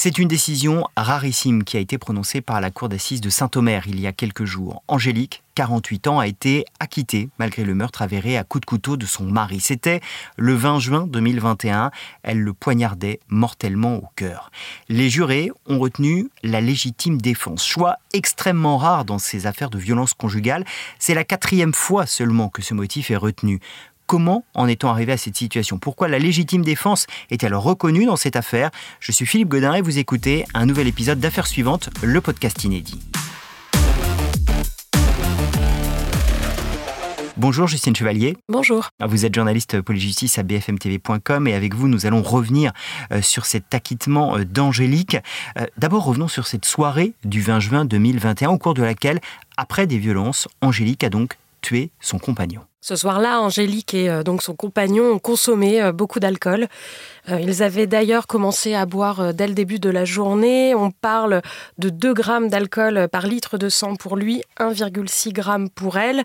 C'est une décision rarissime qui a été prononcée par la Cour d'assises de Saint-Omer il y a quelques jours. Angélique, 48 ans, a été acquittée malgré le meurtre avéré à coups de couteau de son mari. C'était le 20 juin 2021. Elle le poignardait mortellement au cœur. Les jurés ont retenu la légitime défense, choix extrêmement rare dans ces affaires de violence conjugale. C'est la quatrième fois seulement que ce motif est retenu. Comment en est-on arrivé à cette situation? Pourquoi la légitime défense est-elle reconnue dans cette affaire? Je suis Philippe Godin et vous écoutez un nouvel épisode d'Affaires suivantes, le podcast inédit. Bonjour Justine Chevalier. Bonjour. Vous êtes journaliste police-justice à bfmtv.com et avec vous, nous allons revenir euh, sur cet acquittement euh, d'Angélique. Euh, d'abord, revenons sur cette soirée du 20 juin 2021 au cours de laquelle, après des violences, Angélique a donc tué son compagnon. Ce soir-là, Angélique et euh, donc son compagnon ont consommé euh, beaucoup d'alcool. Euh, ils avaient d'ailleurs commencé à boire dès le début de la journée. On parle de 2 grammes d'alcool par litre de sang pour lui, 1,6 grammes pour elle.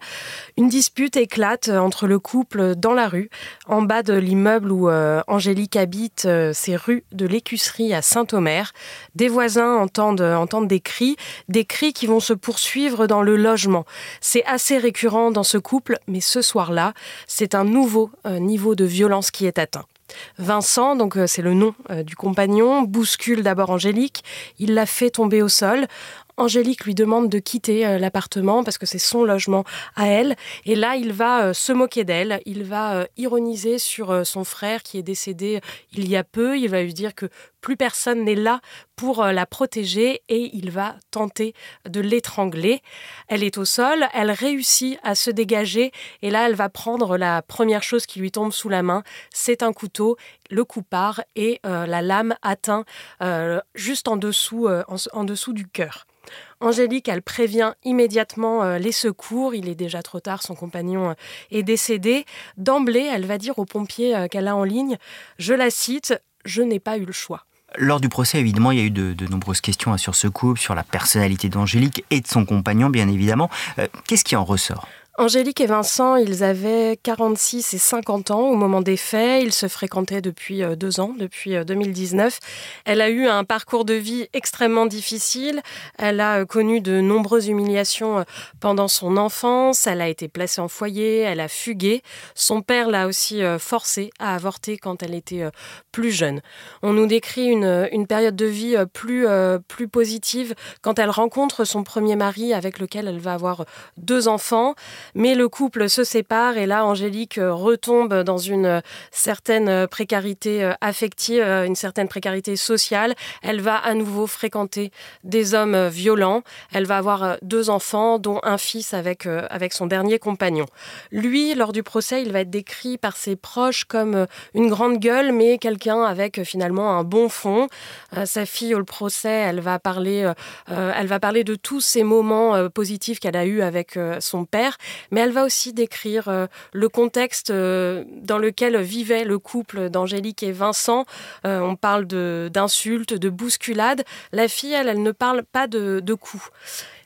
Une dispute éclate entre le couple dans la rue. En bas de l'immeuble où Angélique habite, c'est rue de l'Écusserie à Saint-Omer. Des voisins entendent, entendent des cris, des cris qui vont se poursuivre dans le logement. C'est assez récurrent dans ce couple, mais ce soir-là, c'est un nouveau euh, niveau de violence qui est atteint. Vincent, donc euh, c'est le nom euh, du compagnon, bouscule d'abord Angélique, il la fait tomber au sol. Angélique lui demande de quitter l'appartement parce que c'est son logement à elle. Et là, il va se moquer d'elle. Il va ironiser sur son frère qui est décédé il y a peu. Il va lui dire que plus personne n'est là pour euh, la protéger et il va tenter de l'étrangler. Elle est au sol, elle réussit à se dégager et là elle va prendre la première chose qui lui tombe sous la main, c'est un couteau, le coup part et euh, la lame atteint euh, juste en dessous, en, dessous du cœur. Angélique, elle prévient immédiatement les secours. Il est déjà trop tard, son compagnon est décédé. D'emblée, elle va dire aux pompiers qu'elle a en ligne, je la cite, je n'ai pas eu le choix. Lors du procès, évidemment, il y a eu de, nombreuses questions sur ce couple, sur la personnalité d'Angélique et de son compagnon, bien évidemment. Euh, qu'est-ce qui en ressort? Angélique et Vincent, ils avaient 46 et 50 ans au moment des faits. Ils se fréquentaient depuis euh, deux ans, depuis 2019. Euh, Elle a eu un parcours de vie extrêmement difficile. Elle a euh, connu de nombreuses humiliations pendant son enfance. Elle a été placée en foyer. Elle a fugué. Son père l'a aussi forcée à avorter quand elle était plus jeune. On nous décrit une, période de vie plus positive quand elle rencontre son premier mari avec lequel elle va avoir deux enfants. Mais le couple se sépare et là, Angélique euh, retombe dans une euh, certaine euh, précarité affective, une certaine précarité sociale. Elle va à nouveau fréquenter des hommes violents. Elle va avoir deux enfants, dont un fils avec, avec son dernier compagnon. Lui, lors du procès, il va être décrit par ses proches comme une grande gueule, mais quelqu'un avec finalement un bon fond. Sa fille, au procès, elle va parler, elle va parler de tous ces moments positifs qu'elle a eus avec son père mais elle va aussi décrire euh, le contexte euh, dans lequel vivait le couple d'Angélique et Vincent. Euh, on parle d'insultes, de, bousculades. La fille, elle, elle ne parle pas de, de coups.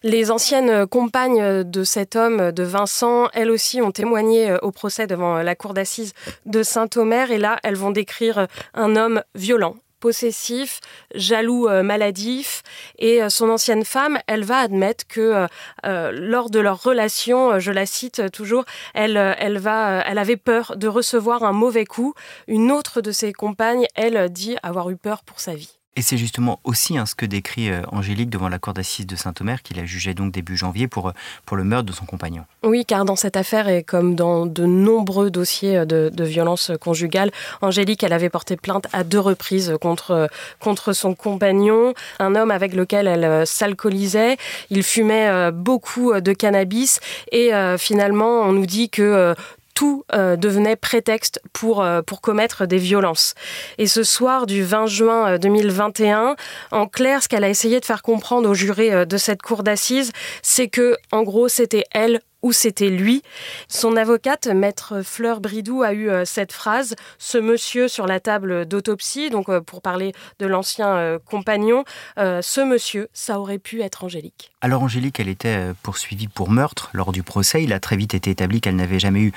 Les anciennes compagnes de cet homme, de Vincent, elles aussi ont témoigné au procès devant la cour d'assises de Saint-Omer. Et là, elles vont décrire un homme violent, possessif, jaloux euh, maladif. Et euh, son ancienne femme, elle va admettre que euh, lors de leur relation, je la cite toujours, elle, elle, va, elle avait peur de recevoir un mauvais coup. Une autre de ses compagnes, elle dit avoir eu peur pour sa vie. Et c'est justement aussi hein, ce que décrit euh, Angélique devant la cour d'assises de Saint-Omer, qu'il a jugé donc début janvier pour, euh, pour le meurtre de son compagnon. Oui, car dans cette affaire, et comme dans de nombreux dossiers euh, de, de violence conjugale, Angélique, elle avait porté plainte à deux reprises contre, contre son compagnon, un homme avec lequel elle s'alcoolisait. Il fumait beaucoup de cannabis et finalement, on nous dit que tout euh, devenait prétexte pour, euh, pour commettre des violences. Et ce soir du 20 juin 2021, euh, en clair, ce qu'elle a essayé de faire comprendre aux jurés de cette cour d'assises, c'est que, en gros, c'était elle ou c'était lui. Son avocate, maître Fleur Bridou, a eu euh, cette phrase Ce monsieur sur la table d'autopsie, donc euh, pour parler de l'ancien euh, compagnon, ce monsieur, ça aurait pu être Angélique. Alors Angélique, elle était poursuivie pour meurtre lors du procès. Il a très vite été établi qu'elle n'avait jamais eu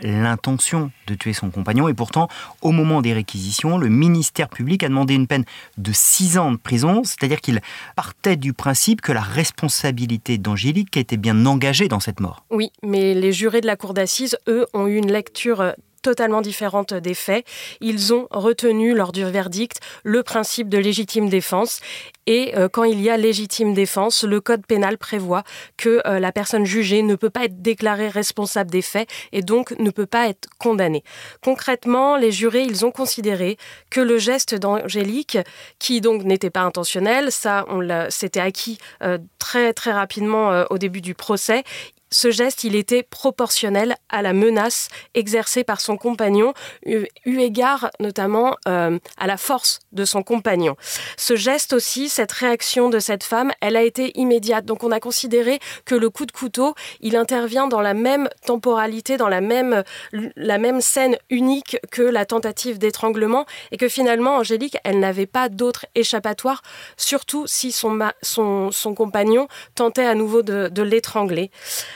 l'intention de tuer son compagnon. Et pourtant, au moment des réquisitions, le ministère public a demandé une peine de 6 ans de prison, c'est-à-dire qu'il partait du principe que la responsabilité d'Angélique était bien engagée dans cette mort. Oui, mais les jurés de la cour d'assises, eux, ont eu une lecture totalement différente des faits. Ils ont retenu lors du verdict le principe de légitime défense et euh, quand il y a légitime défense, le code pénal prévoit que euh, la personne jugée ne peut pas être déclarée responsable des faits et donc ne peut pas être condamnée. Concrètement, les jurés, ils ont considéré que le geste d'Angélique, qui donc n'était pas intentionnel, ça, on s'était acquis euh, très très rapidement au début du procès, ce geste, il était proportionnel à la menace exercée par son compagnon, eu, égard notamment euh, à la force de son compagnon. Ce geste aussi, cette réaction de cette femme, elle a été immédiate. Donc on a considéré que le coup de couteau, il intervient dans la même temporalité, dans la même, la même scène unique que la tentative d'étranglement et que finalement, Angélique, elle n'avait pas d'autre échappatoire, surtout si son, son, son compagnon tentait à nouveau de, de l'étrangler.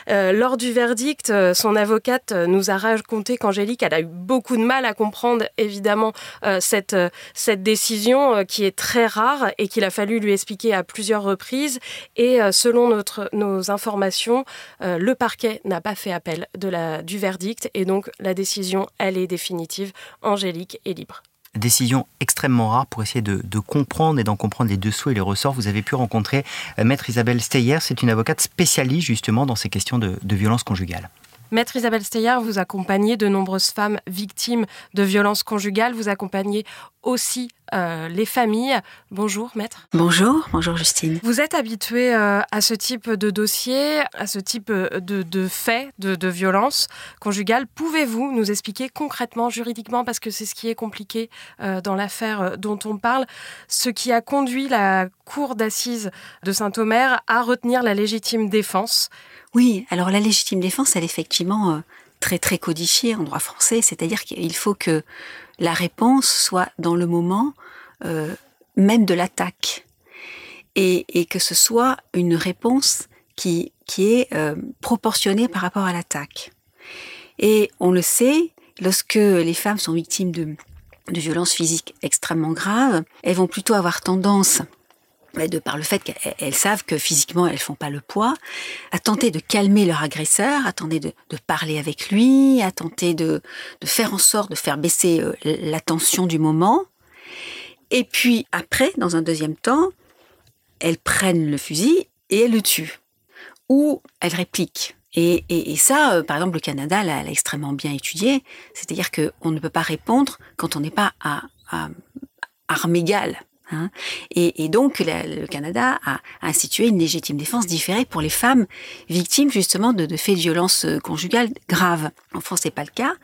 Euh, lors du verdict, euh, son avocate euh, nous a raconté qu'Angélique a eu beaucoup de mal à comprendre évidemment cette, cette décision qui est très rare et qu'il a fallu lui expliquer à plusieurs reprises. Et selon notre, nos informations, le parquet n'a pas fait appel de la, du verdict et donc la décision, elle est définitive. Angélique est libre décision extrêmement rare pour essayer de, comprendre et d'en comprendre les dessous et les ressorts. Vous avez pu rencontrer euh, Maître Isabelle Steyer, c'est une avocate spécialiste justement dans ces questions de, de violence conjugale. Maître Isabelle Steyer, vous accompagnez de nombreuses femmes victimes de violences conjugales. Vous accompagnez aussi euh, les familles. Bonjour, maître. Bonjour, bonjour Justine. Vous êtes habitué euh, à ce type de dossier, à ce type euh, de, faits, de, de violences conjugales. Pouvez-vous nous expliquer concrètement, juridiquement, parce que c'est ce qui est compliqué dans l'affaire dont on parle, ce qui a conduit la Cour d'assises de Saint-Omer à retenir la légitime défense? Oui, alors la légitime défense, elle est effectivement très très codifiée en droit français, c'est-à-dire qu'il faut que la réponse soit dans le moment euh, même de l'attaque et, que ce soit une réponse qui, est euh, proportionnée par rapport à l'attaque. Et on le sait, lorsque les femmes sont victimes de, de violences physiques extrêmement graves, elles vont plutôt avoir tendance de par le fait qu'elles savent que physiquement elles font pas le poids, à tenter de calmer leur agresseur, à tenter de, parler avec lui, à tenter de, faire en sorte de faire baisser euh, la tension du moment. Et puis après, dans un deuxième temps, elles prennent le fusil et elles le tuent. Ou elles répliquent. Et, ça, euh, par exemple, le Canada l'a extrêmement bien étudié. C'est-à-dire qu'on ne peut pas répondre quand on n'est pas à, à arme égale. Hein. Et, donc, le Canada a institué une légitime défense différée pour les femmes victimes justement de, faits de violence euh, conjugale graves. En France, c'est pas le cas.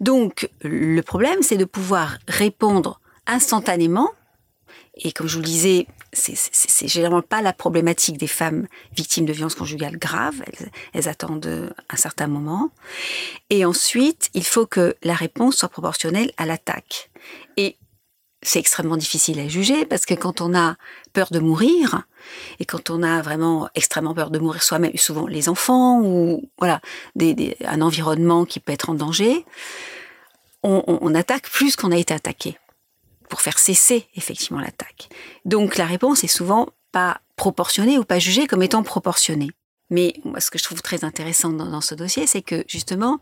Donc, le problème, c'est de pouvoir répondre instantanément. Et comme je vous le disais, c'est généralement pas la problématique des femmes victimes de violences conjugales graves. Elles, elles, attendent un certain moment. Et ensuite, il faut que la réponse soit proportionnelle à l'attaque. C'est extrêmement difficile à juger parce que quand on a peur de mourir et quand on a vraiment extrêmement peur de mourir soi-même, souvent les enfants ou voilà un environnement qui peut être en danger, on, attaque plus qu'on a été attaqué pour faire cesser effectivement l'attaque. Donc la réponse est souvent pas proportionnée ou pas jugée comme étant proportionnée. Mais moi, ce que je trouve très intéressant dans ce dossier, c'est que justement,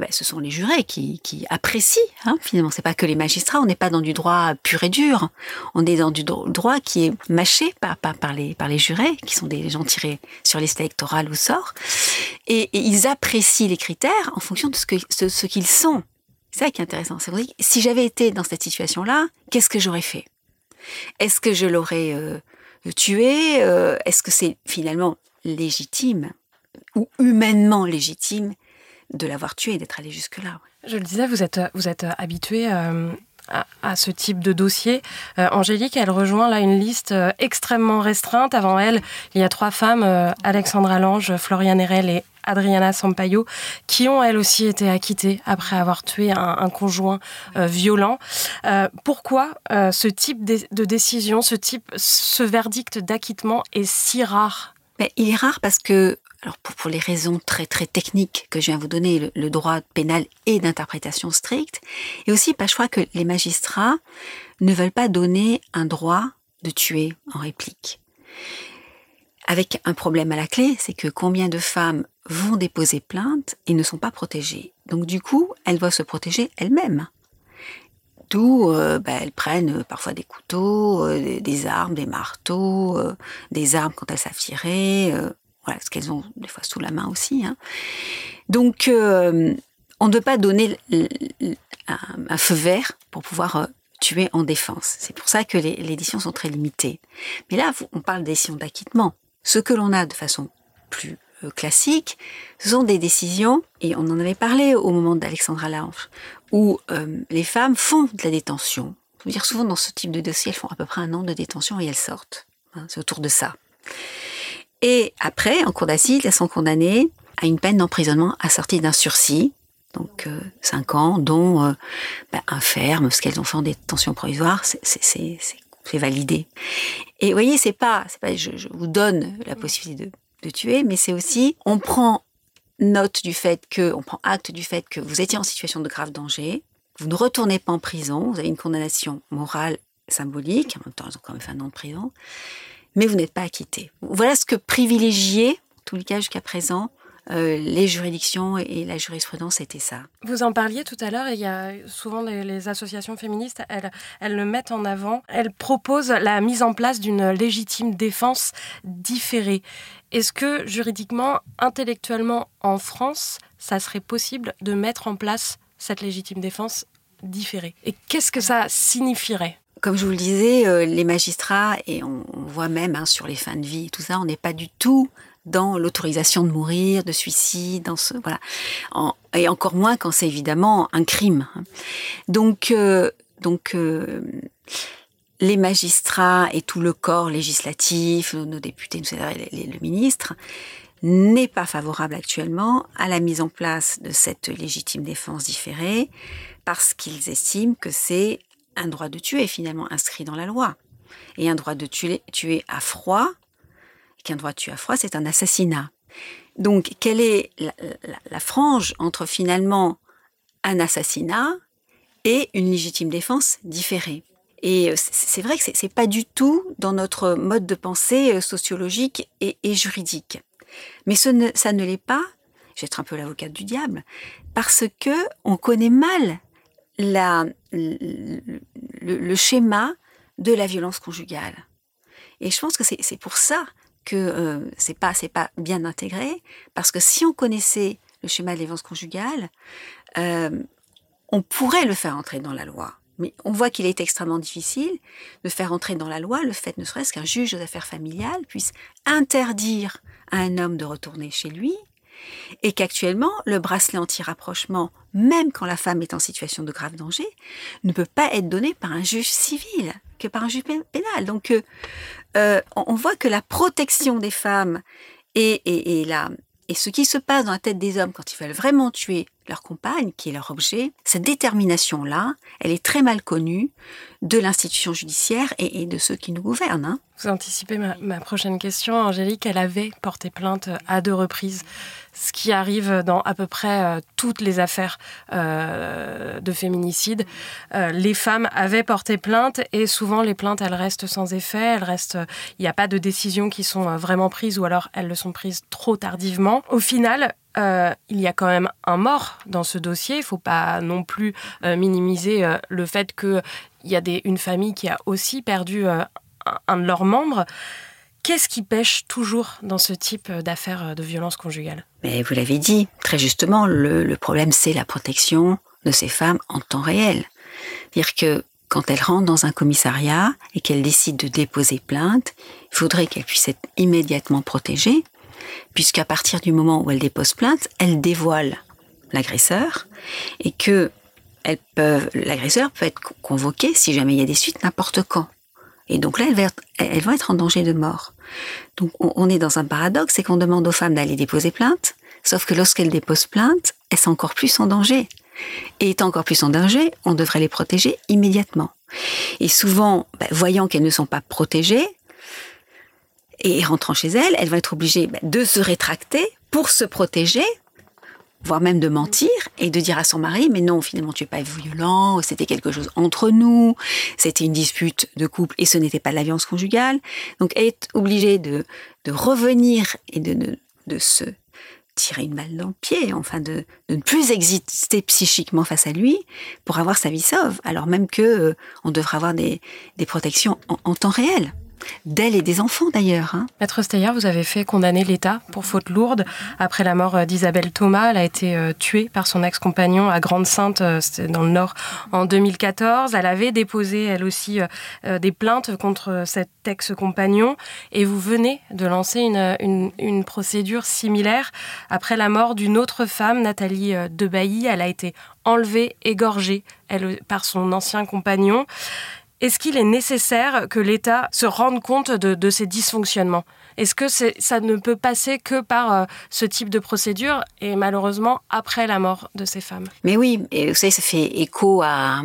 ben, ce sont les jurés qui, apprécient. Hein, finalement, c'est pas que les magistrats. On n'est pas dans du droit pur et dur. On est dans du droit qui est mâché par, par, les, par les jurés, qui sont des gens tirés sur liste électorale ou sort. Et, ils apprécient les critères en fonction de ce qu'ils sont. C'est ça qui est intéressant. C'est si j'avais été dans cette situation-là, qu'est-ce que j'aurais fait? Est-ce que je l'aurais euh, tué? Euh, Est-ce que c'est finalement légitime ou humainement légitime de l'avoir tué et d'être allé jusque-là. Je le disais, vous êtes, vous êtes habitué euh, à, ce type de dossier. Angélique, elle rejoint là une liste extrêmement restreinte. Avant elle, il y a trois femmes, Alexandra Lange, Floriane Erel et Adriana Sampaio, qui ont elles aussi été acquittées après avoir tué un, conjoint euh, violent. Euh, pourquoi euh, ce type de, décision, ce type, ce verdict d'acquittement est si rare? Mais Il est rare parce que, alors pour, les raisons très très techniques que je viens vous donner, le, droit pénal est d'interprétation stricte, et aussi parce que je crois que les magistrats ne veulent pas donner un droit de tuer en réplique avec un problème à la clé, c'est que combien de femmes vont déposer plainte et ne sont pas protégées. Donc du coup, elles doivent se protéger elles-mêmes. D'où euh, bah, elles prennent parfois des couteaux, euh, des, armes, des marteaux, euh, des armes quand elles savent ce qu'elles ont des fois sous la main aussi. Hein. Donc on ne peut pas donner un, feu vert pour pouvoir tuer en défense. C'est pour ça que les, éditions sont très limitées. Mais là, on parle d'éditions d'acquittement. Ce que l'on a de façon plus euh, classique, ce sont des décisions, et on en avait parlé au moment d'Alexandra Lange, où euh, les femmes font de la détention. Je veux dire, souvent dans ce type de dossier, elles font à peu près un an de détention et elles sortent. Hein, c'est autour de ça. Et après, en cour d'assises, elles sont condamnées à une peine d'emprisonnement assortie d'un sursis, donc euh, cinq ans, dont ben, un ferme, ce qu'elles ont fait en détention provisoire, c'est validé. Et vous voyez, c'est pas, pas, je, vous donne la possibilité de, tuer, mais c'est aussi, on prend note du fait que, on prend acte du fait que vous étiez en situation de grave danger, vous ne retournez pas en prison, vous avez une condamnation morale symbolique, en même temps, ils ont quand même fait un an de prison, mais vous n'êtes pas acquitté. Voilà ce que privilégier, en tous les cas jusqu'à présent, euh, les juridictions et la jurisprudence, c'était ça. Vous en parliez tout à l'heure, il y a souvent les, associations féministes, elles, elles, le mettent en avant, elles proposent la mise en place d'une légitime défense différée. Est-ce que juridiquement, intellectuellement, en France, ça serait possible de mettre en place cette légitime défense différée? Et qu'est-ce que ça signifierait? Comme je vous le disais, euh, les magistrats, et on, voit même hein, sur les fins de vie, tout ça, on n'est pas du tout dans l'autorisation de mourir, de suicide, dans ce voilà, et encore moins quand c'est évidemment un crime. Donc, euh, donc euh, les magistrats et tout le corps législatif, nos députés, le ministre, n'est pas favorable actuellement à la mise en place de cette légitime défense différée parce qu'ils estiment que c'est un droit de tuer finalement inscrit dans la loi. Et un droit de tuer, à froid, qu'un droit de tuer à froid, c'est un assassinat. Donc, quelle est la, frange entre finalement un assassinat et une légitime défense différée? Et euh, c'est vrai que c'est pas du tout dans notre mode de pensée euh, sociologique et, juridique. Mais ça ne l'est pas. Être un peu l'avocate du diable parce que on connaît mal la, le schéma de la violence conjugale. Et je pense que c'est pour ça que euh, c'est pas pas bien intégré parce que si on connaissait le schéma de l'évance conjugale, euh, on pourrait le faire entrer dans la loi. Mais on voit qu'il est extrêmement difficile de faire entrer dans la loi le fait ne serait-ce qu'un juge aux affaires familiales puisse interdire à un homme de retourner chez lui et qu'actuellement, le bracelet anti-rapprochement, même quand la femme est en situation de grave danger, ne peut pas être donné par un juge civil que par un juge pénal. Donc, euh, euh, on voit que la protection des femmes et, et, et ce qui se passe dans la tête des hommes quand ils veulent vraiment tuer leur compagne, qui est leur objet, cette détermination-là, elle est très mal connue de l'institution judiciaire et, de ceux qui nous gouvernent. Hein. Vous anticipez ma, prochaine question. Angélique, elle avait porté plainte à deux reprises, ce qui arrive dans à peu près euh, toutes les affaires euh, de féminicide. Euh, les femmes avaient porté plainte et souvent les plaintes, elles restent sans effet. Elles restent, il n'y a pas de décisions qui sont vraiment prises ou alors elles le sont prises trop tardivement. Au final, euh, il y a quand même un mort dans ce dossier. Il ne faut pas non plus euh, minimiser euh, le fait qu'il y a une famille qui a aussi perdu un de leurs membres. Qu'est-ce qui pêche toujours dans ce type d'affaires de violence conjugale? Mais vous l'avez dit, très justement, le, problème c'est la protection de ces femmes en temps réel. Dire que quand elles rentrent dans un commissariat et qu'elles décident de déposer plainte, il faudrait qu'elles puissent être immédiatement protégées puisqu'à partir du moment où elle dépose plainte, elle dévoile l'agresseur et que l'agresseur peut être convoqué si jamais il y a des suites n'importe quand. Et donc là, elles, vont être en danger de mort. Donc on, est dans un paradoxe, c'est qu'on demande aux femmes d'aller déposer plainte, sauf que lorsqu'elles déposent plainte, elles sont encore plus en danger. Et étant encore plus en danger, on devrait les protéger immédiatement. Et souvent, bah, voyant qu'elles ne sont pas protégées, et rentrant chez elles, elles vont être obligées bah, de se rétracter pour se protéger, voire même de mentir et de dire à son mari mais non finalement tu es pas violent c'était quelque chose entre nous c'était une dispute de couple et ce n'était pas de la violence conjugale. Donc elle est obligée de, de revenir et de, de, se tirer une balle dans le pied enfin de, de, ne plus exister psychiquement face à lui pour avoir sa vie sauve alors même que euh, on devrait avoir des, des protections en temps réel d'elle et des enfants d'ailleurs. Hein. Maître Steyer, vous avez fait condamner l'État pour faute lourde. Après la mort euh, d'Isabelle Thomas, elle a été euh, tuée par son ex-compagnon à Grande-Sainte, euh, dans le Nord, en 2014. Elle avait déposé, elle aussi, des plaintes contre cet ex-compagnon. Et vous venez de lancer une, procédure similaire après la mort d'une autre femme, Nathalie Debailly. Elle a été enlevée, égorgée elle, par son ancien compagnon. Est-ce qu'il est nécessaire que l'État se rende compte de, ces dysfonctionnements? Est-ce que ça ne peut passer que par euh, ce type de procédure et malheureusement après la mort de ces femmes? Mais oui, et vous savez, ça fait écho à...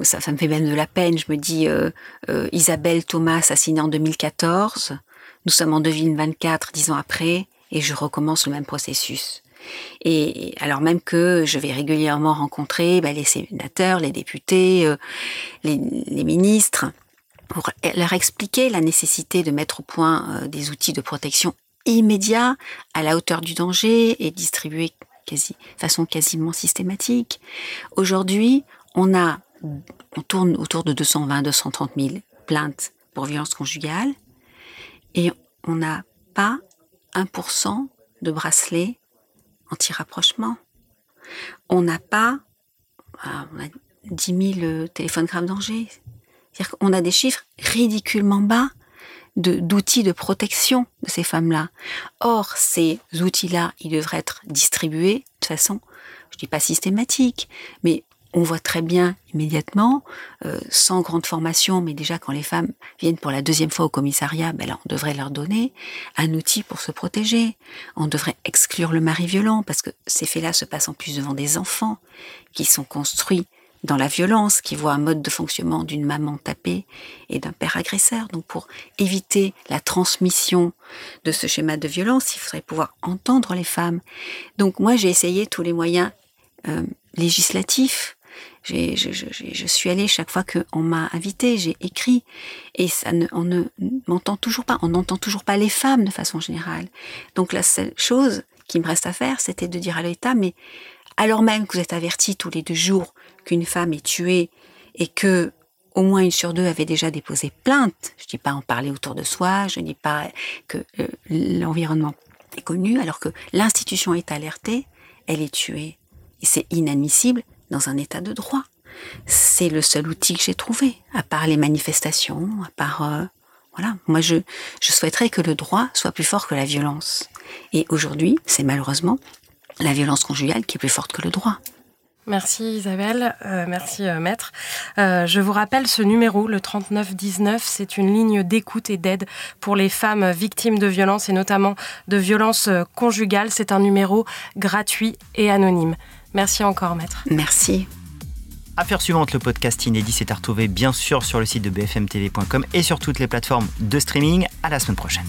Ça, me fait même de la peine. Je me dis, euh, euh, Isabelle Thomas assassinée en 2014. Nous sommes en 2024, dix ans après, et je recommence le même processus. Et alors même que je vais régulièrement rencontrer bah, les sénateurs, les députés, euh, les, ministres, pour leur expliquer la nécessité de mettre au point euh, des outils de protection immédiats à la hauteur du danger et distribués quasi, façon quasiment systématique. Aujourd'hui, on a, on tourne autour de 220, 230 000 plaintes pour violence conjugale et on n'a pas 1% de bracelets anti-rapprochement. On n'a pas ah, on a 10 000 euh, téléphones grave danger. C'est-à-dire a des chiffres ridiculement bas d'outils de, protection de ces femmes-là. Or, ces outils-là, ils devraient être distribués de façon, je dis pas systématique, mais on voit très bien immédiatement, euh, sans grande formation, mais déjà quand les femmes viennent pour la deuxième fois au commissariat, ben là, on devrait leur donner un outil pour se protéger. On devrait exclure le mari violent, parce que ces faits-là se passent en plus devant des enfants qui sont construits dans la violence, qui voient un mode de fonctionnement d'une maman tapée et d'un père agresseur. Donc pour éviter la transmission de ce schéma de violence, il faudrait pouvoir entendre les femmes. Donc moi j'ai essayé tous les moyens euh, législatifs je, suis allée chaque fois qu'on m'a invité, j'ai écrit, et ça ne, on ne m'entend toujours pas, on n'entend toujours pas les femmes de façon générale. Donc la seule chose qui me reste à faire, c'était de dire à l'État, mais alors même que vous êtes averti tous les deux jours qu'une femme est tuée et que au moins une sur deux avait déjà déposé plainte, je dis pas en parler autour de soi, je dis pas que euh, l'environnement est connu, alors que l'institution est alertée, elle est tuée. Et c'est inadmissible dans un état de droit. C'est le seul outil que j'ai trouvé, à part les manifestations, à part... Euh, voilà, moi je, je souhaiterais que le droit soit plus fort que la violence. Et aujourd'hui, c'est malheureusement la violence conjugale qui est plus forte que le droit. Merci Isabelle, euh, merci euh, Maître. je vous rappelle ce numéro, le 3919, c'est une ligne d'écoute et d'aide pour les femmes victimes de violences et notamment de violences conjugales. C'est un numéro gratuit et anonyme. Merci encore, maître. Merci. Affaire suivante, le podcast inédit s'est à retrouver bien sûr sur le site de bfmtv.com et sur toutes les plateformes de streaming. À la semaine prochaine.